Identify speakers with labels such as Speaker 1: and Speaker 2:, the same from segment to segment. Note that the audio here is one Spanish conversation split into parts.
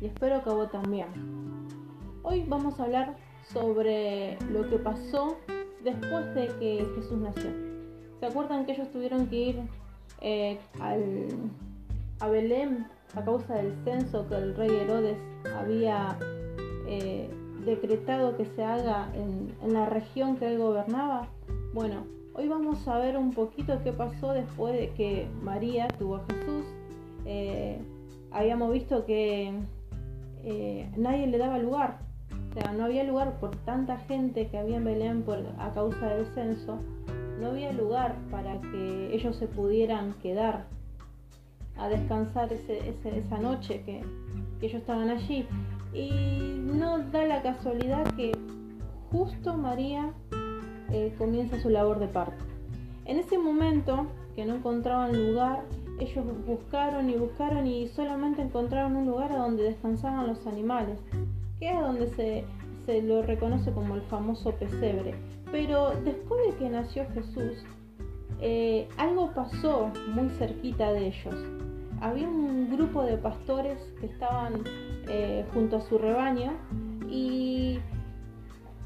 Speaker 1: y espero que vos también. Hoy vamos a hablar sobre lo que pasó después de que Jesús nació. ¿Se acuerdan que ellos tuvieron que ir eh, a Belén a causa del censo que el rey Herodes había eh, decretado que se haga en, la región que él gobernaba? Bueno, hoy vamos a ver un poquito qué pasó después de que María tuvo a Jesús. Eh, habíamos visto que nadie le daba lugar o sea, no había lugar por tanta gente que había en Belén por, a causa del censo, no había lugar para que ellos se pudieran quedar a descansar esa noche que, ellos estaban allí. Y no da la casualidad que justo María eh, comienza su labor de parto. En ese momento que no encontraban lugar, ellos buscaron y buscaron y solamente encontraron un lugar donde descansaban los animales que es donde se, lo reconoce como el famoso pesebre. Pero después de que nació Jesús, eh, algo pasó muy cerquita de ellos. Había un grupo de pastores que estaban eh, junto a su rebaño y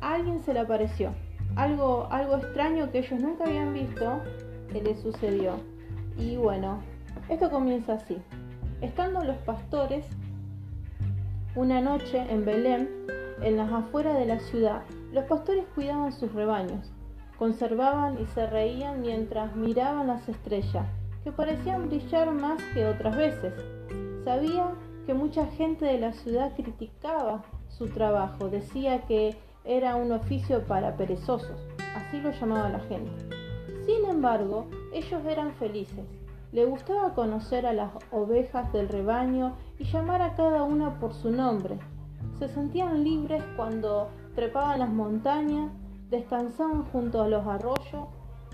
Speaker 1: alguien se le apareció. Algo, algo extraño que ellos nunca habían visto le sucedió. Y bueno, esto comienza así. Estando los pastores una noche en Belén, en las afueras de la ciudad, los pastores cuidaban sus rebaños, conservaban y se reían mientras miraban las estrellas, que parecían brillar más que otras veces. Sabía que mucha gente de la ciudad criticaba su trabajo, decía que era un oficio para perezosos, así lo llamaba la gente. Sin embargo, ellos eran felices le gustaba conocer a las ovejas del rebaño y llamar a cada una por su nombre. Se sentían libres cuando trepaban las montañas, descansaban junto a los arroyos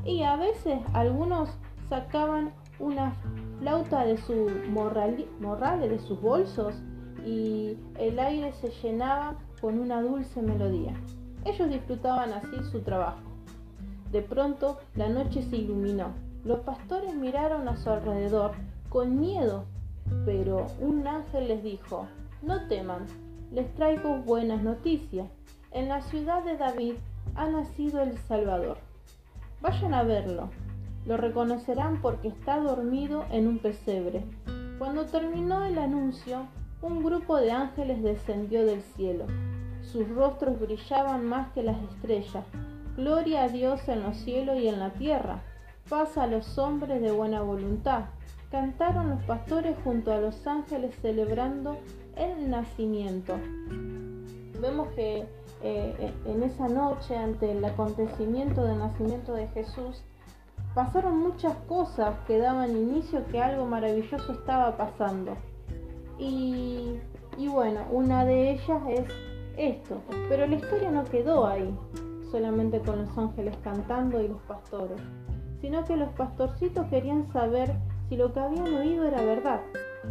Speaker 1: y a veces algunos sacaban una flauta de su morrales de sus bolsos y el aire se llenaba con una dulce melodía. Ellos disfrutaban así su trabajo. De pronto la noche se iluminó los pastores miraron a su alrededor con miedo, pero un ángel les dijo, no teman, les traigo buenas noticias. En la ciudad de David ha nacido el Salvador. Vayan a verlo. Lo reconocerán porque está dormido en un pesebre. Cuando terminó el anuncio, un grupo de ángeles descendió del cielo. Sus rostros brillaban más que las estrellas. Gloria a Dios en los cielos y en la tierra paz a los hombres de buena voluntad. Cantaron los pastores junto a los ángeles celebrando el nacimiento. Vemos que eh, en esa noche, ante el acontecimiento del nacimiento de Jesús, pasaron muchas cosas que daban inicio que algo maravilloso estaba pasando. Y bueno, una de ellas es esto. Pero la historia no quedó ahí, solamente con los ángeles cantando y los pastores sino que los pastorcitos querían saber si lo que habían oído era verdad.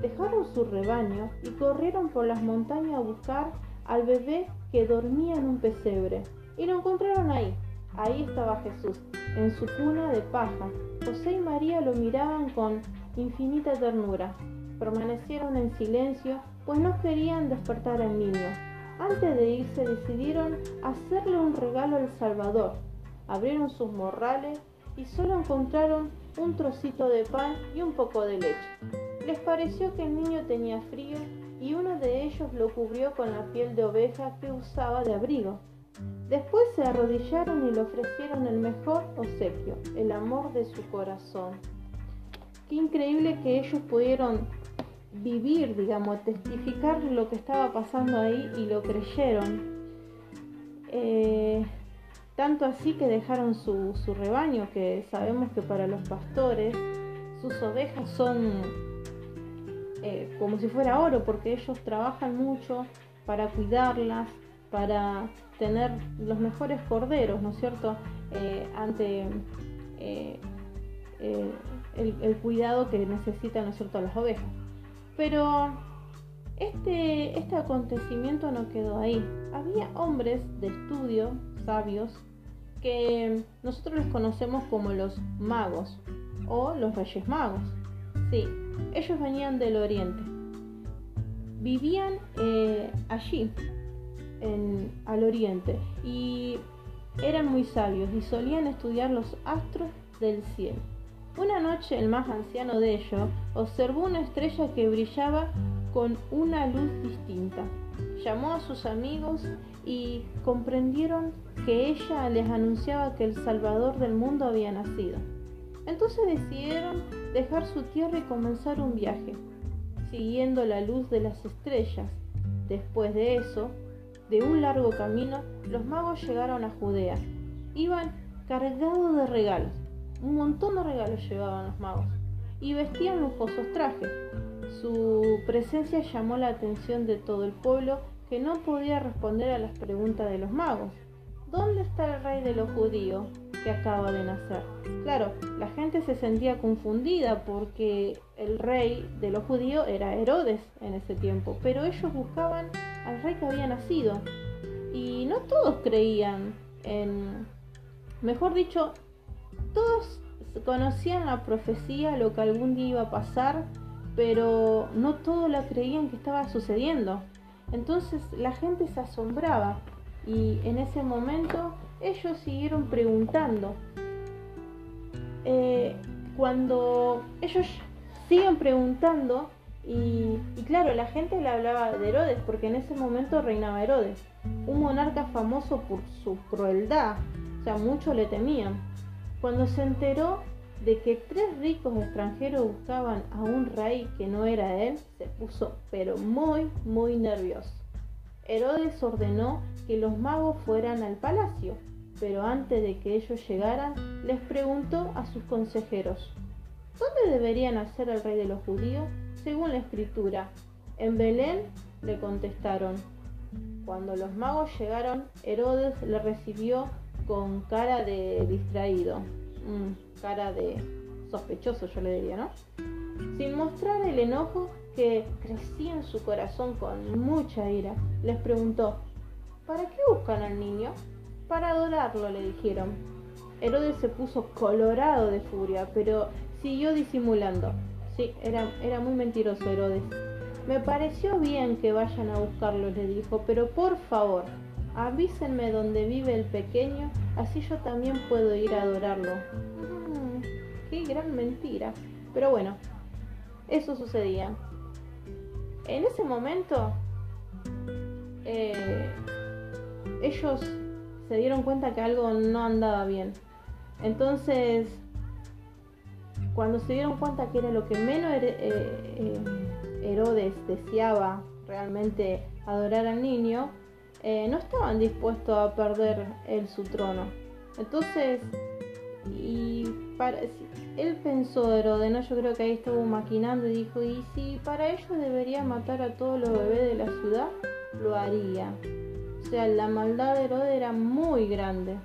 Speaker 1: Dejaron su rebaño y corrieron por las montañas a buscar al bebé que dormía en un pesebre. Y lo encontraron ahí. Ahí estaba Jesús, en su cuna de paja. José y María lo miraban con infinita ternura. Permanecieron en silencio, pues no querían despertar al niño. Antes de irse decidieron hacerle un regalo al Salvador. Abrieron sus morrales y solo encontraron un trocito de pan y un poco de leche. Les pareció que el niño tenía frío y uno de ellos lo cubrió con la piel de oveja que usaba de abrigo. Después se arrodillaron y le ofrecieron el mejor obsequio, el amor de su corazón. Qué increíble que ellos pudieron vivir, digamos, testificar lo que estaba pasando ahí y lo creyeron. Eh, tanto así que dejaron su, rebaño, que sabemos que para los pastores sus ovejas son eh, como si fuera oro, porque ellos trabajan mucho para cuidarlas, para tener los mejores corderos, ¿no es cierto?, eh, ante eh, el, el, cuidado que necesitan, ¿no es cierto?, las ovejas. Pero este, este acontecimiento no quedó ahí. Había hombres de estudio sabios que nosotros les conocemos como los magos o los reyes magos. Sí, ellos venían del oriente. vivían eh, allí, en, al oriente, y eran muy sabios y solían estudiar los astros del cielo. Una noche el más anciano de ellos observó una estrella que brillaba con una luz distinta. Llamó a sus amigos y comprendieron que ella les anunciaba que el Salvador del mundo había nacido. Entonces decidieron dejar su tierra y comenzar un viaje, siguiendo la luz de las estrellas. Después de eso, de un largo camino, los magos llegaron a Judea. Iban cargados de regalos un montón de regalos llevaban los magos y vestían lujosos trajes. Su presencia llamó la atención de todo el pueblo que no podía responder a las preguntas de los magos. ¿Dónde está el rey de los judíos que acaba de nacer? Claro, la gente se sentía confundida porque el rey de los judíos era Herodes en ese tiempo, pero ellos buscaban al rey que había nacido y no todos creían en, mejor dicho, todos conocían la profecía, lo que algún día iba a pasar, pero no todos la creían que estaba sucediendo. Entonces la gente se asombraba y en ese momento ellos siguieron preguntando. Eh, cuando ellos siguen preguntando y, y, claro, la gente le hablaba de Herodes porque en ese momento reinaba Herodes, un monarca famoso por su crueldad, o sea, muchos le temían. Cuando se enteró de que tres ricos extranjeros buscaban a un rey que no era él, se puso pero muy, muy nervioso. Herodes ordenó que los magos fueran al palacio, pero antes de que ellos llegaran, les preguntó a sus consejeros, ¿dónde deberían nacer el rey de los judíos? Según la escritura, en Belén le contestaron. Cuando los magos llegaron, Herodes le recibió con cara de distraído, mm, cara de sospechoso yo le diría, ¿no? Sin mostrar el enojo que crecía en su corazón con mucha ira, les preguntó, ¿para qué buscan al niño? Para adorarlo, le dijeron. Herodes se puso colorado de furia, pero siguió disimulando. Sí, era, era muy mentiroso Herodes. Me pareció bien que vayan a buscarlo, le dijo, pero por favor, avísenme dónde vive el pequeño, así yo también puedo ir a adorarlo. Qué gran mentira. Pero bueno, eso sucedía. En ese momento, eh, ellos se dieron cuenta que algo no andaba bien. Entonces, cuando se dieron cuenta que era lo que menos eh, eh, Herodes deseaba realmente adorar al niño, no estaban dispuestos a perder él su trono. Entonces, y para, él pensó, Herodes, ¿no? yo creo que ahí estuvo maquinando y dijo, y si para ellos debería matar a todos los bebés de la ciudad, lo haría. O sea, la maldad de Herodes era muy grande.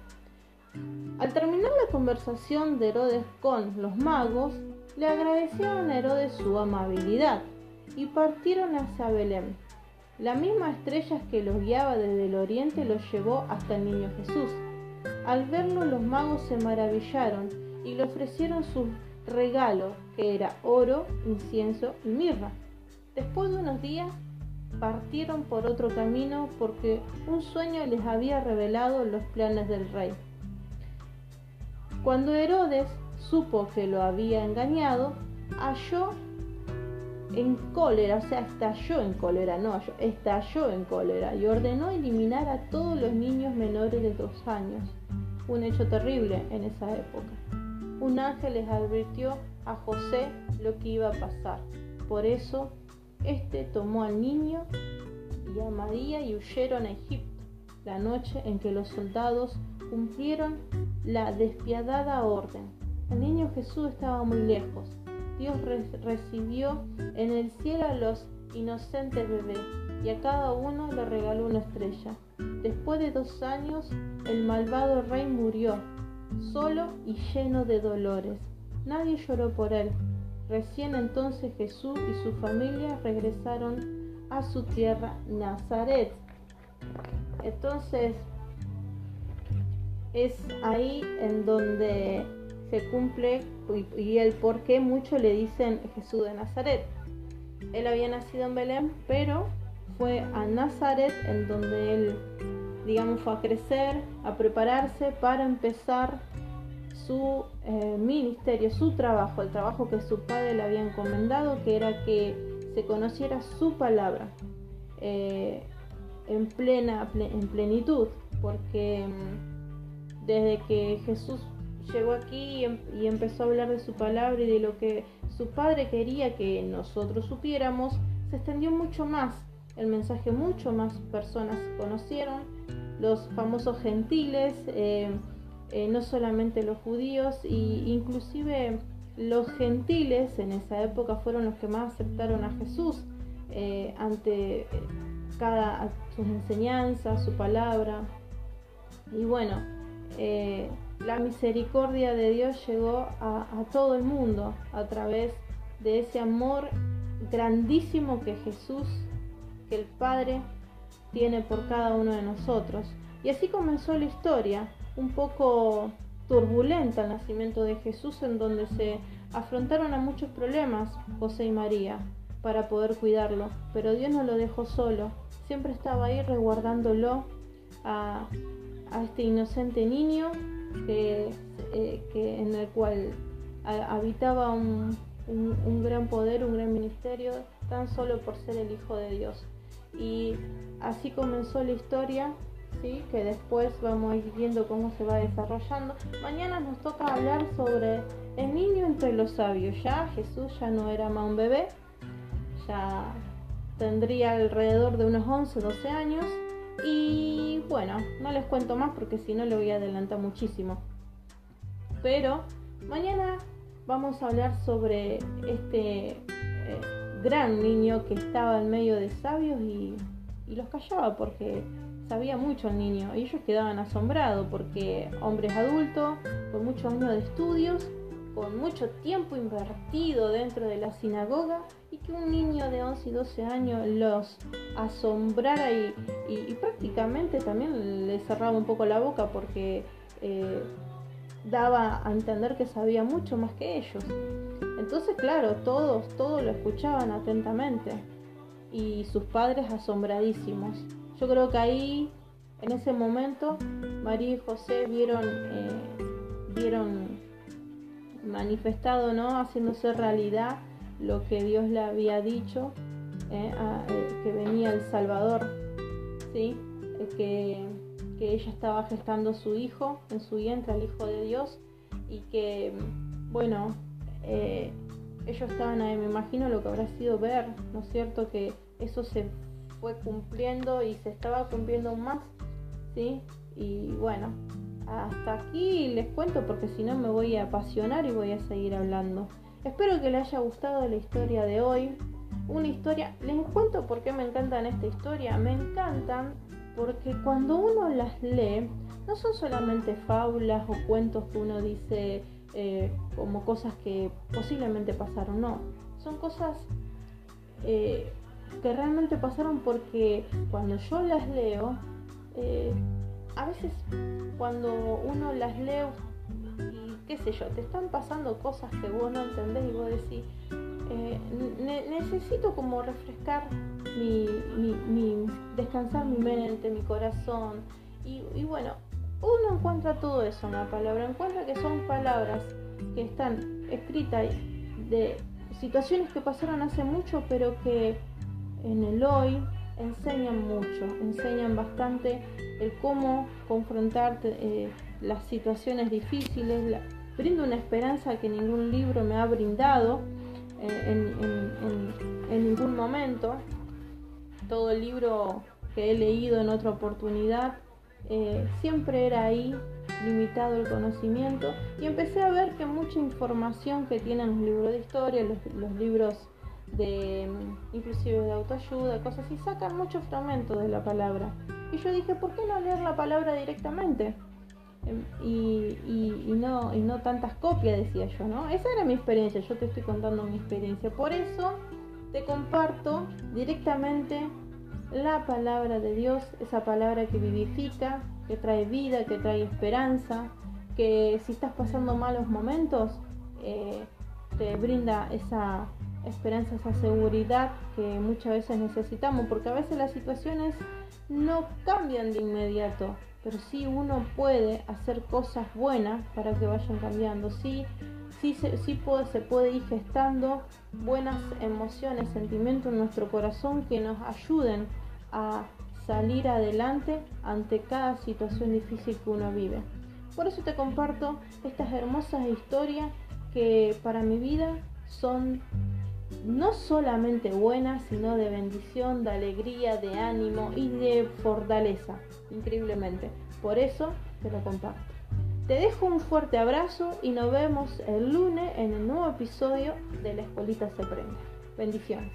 Speaker 1: Al terminar la conversación de Herodes con los magos, le agradecieron a Herodes su amabilidad y partieron hacia Belén. La misma estrella que los guiaba desde el oriente los llevó hasta el niño Jesús. Al verlo los magos se maravillaron y le ofrecieron su regalo, que era oro, incienso y mirra. Después de unos días partieron por otro camino porque un sueño les había revelado los planes del rey. Cuando Herodes supo que lo había engañado, halló en cólera, o sea, estalló en cólera, no, estalló en cólera y ordenó eliminar a todos los niños menores de dos años. Un hecho terrible en esa época. Un ángel les advirtió a José lo que iba a pasar. Por eso, este tomó al niño y a María y huyeron a Egipto, la noche en que los soldados cumplieron la despiadada orden. El niño Jesús estaba muy lejos, Dios recibió en el cielo a los inocentes bebés y a cada uno le regaló una estrella. Después de dos años, el malvado rey murió, solo y lleno de dolores. Nadie lloró por él. Recién entonces Jesús y su familia regresaron a su tierra, Nazaret. Entonces, es ahí en donde se cumple y el por qué muchos le dicen Jesús de Nazaret. él había nacido en Belén, pero fue a Nazaret en donde él, digamos, fue a crecer, a prepararse para empezar su eh, ministerio, su trabajo, el trabajo que su padre le había encomendado, que era que se conociera su palabra eh, en plena en plenitud, porque mm, desde que Jesús llegó aquí em, y, empezó a hablar de su palabra y de lo que su padre quería que nosotros supiéramos, se extendió mucho más el mensaje, mucho más personas conocieron, los famosos gentiles, eh, eh, no solamente los judíos, y inclusive los gentiles en esa época fueron los que más aceptaron a Jesús eh, ante cada sus enseñanzas, su palabra. Y bueno, la misericordia de Dios llegó a, todo el mundo a través de ese amor grandísimo que Jesús, que el Padre tiene por cada uno de nosotros. Y así comenzó la historia, un poco turbulenta el nacimiento de Jesús, en donde se afrontaron a muchos problemas José y María para poder cuidarlo, pero Dios no lo dejó solo, siempre estaba ahí resguardándolo a, a este inocente niño que, eh, que en el cual habitaba un, un, gran poder, un gran ministerio, tan solo por ser el Hijo de Dios. Y así comenzó la historia, ¿sí? que después vamos a ir viendo cómo se va desarrollando. Mañana nos toca hablar sobre el niño entre los sabios. Ya Jesús ya no era más un bebé, ya tendría alrededor de unos 11, 12 años y bueno, no les cuento más porque si no le voy a adelantar muchísimo. Pero mañana vamos a hablar sobre este eh, gran niño que estaba en medio de sabios y, y los callaba porque sabía mucho el niño y ellos quedaban asombrados porque hombres adultos con muchos años de estudios con mucho tiempo invertido dentro de la sinagoga y que un niño de 11 y 12 años los asombrara y, prácticamente también le cerraba un poco la boca porque eh, daba a entender que sabía mucho más que ellos. Entonces, claro, todos, todos lo escuchaban atentamente y sus padres asombradísimos. Yo creo que ahí, en ese momento, María y José vieron, eh, vieron manifestado, ¿no? Haciéndose realidad lo que Dios le había dicho, ¿eh? Eh, que venía el Salvador, ¿sí? Que, que, ella estaba gestando su hijo en su vientre, al Hijo de Dios, y que, bueno, ellos estaban ahí, me imagino lo que habrá sido ver, ¿no es cierto? Que eso se fue cumpliendo y se estaba cumpliendo más, ¿sí? Y bueno, hasta aquí les cuento porque si no me voy a apasionar y voy a seguir hablando. Espero que les haya gustado la historia de hoy. Una historia, les cuento por qué me encantan esta historia. Me encantan porque cuando uno las lee, no son solamente fábulas o cuentos que uno dice eh, como cosas que posiblemente pasaron, no. Son cosas eh, que realmente pasaron porque cuando yo las leo, eh, a veces cuando uno las lee y qué sé yo, te están pasando cosas que vos no entendés y vos decís, necesito como refrescar mi, mi, descansar mi mente, mi corazón. Y, bueno, uno encuentra todo eso en la palabra, encuentra que son palabras que están escritas de situaciones que pasaron hace mucho, pero que en el hoy enseñan mucho, enseñan bastante el cómo confrontar eh, las situaciones difíciles, brinda una esperanza que ningún libro me ha brindado eh, en, ningún momento. Todo el libro que he leído en otra oportunidad eh, siempre era ahí limitado el conocimiento y empecé a ver que mucha información que tienen los libros de historia, los libros de inclusive de autoayuda, cosas así, sacan muchos fragmentos de la palabra. Y yo dije, ¿por qué no leer la palabra directamente? Em, y, y, no, y no tantas copias, decía yo, ¿no? Esa era mi experiencia, yo te estoy contando mi experiencia. Por eso te comparto directamente la palabra de Dios, esa palabra que vivifica, que trae vida, que trae esperanza, que si estás pasando malos momentos, eh, te brinda esa esperanza, esa seguridad que muchas veces necesitamos, porque a veces las situaciones no cambian de inmediato, pero sí uno puede hacer cosas buenas para que vayan cambiando. Sí, sí, se, puede, se puede ir gestando buenas emociones, sentimientos en nuestro corazón que nos ayuden a salir adelante ante cada situación difícil que uno vive. Por eso te comparto estas hermosas historias que para mi vida son no solamente buenas, sino de bendición, de alegría, de ánimo y de fortaleza, increíblemente. Por eso te lo comparto. Te dejo un fuerte abrazo y nos vemos el lunes en el nuevo episodio de La Escuelita se prende. Bendiciones.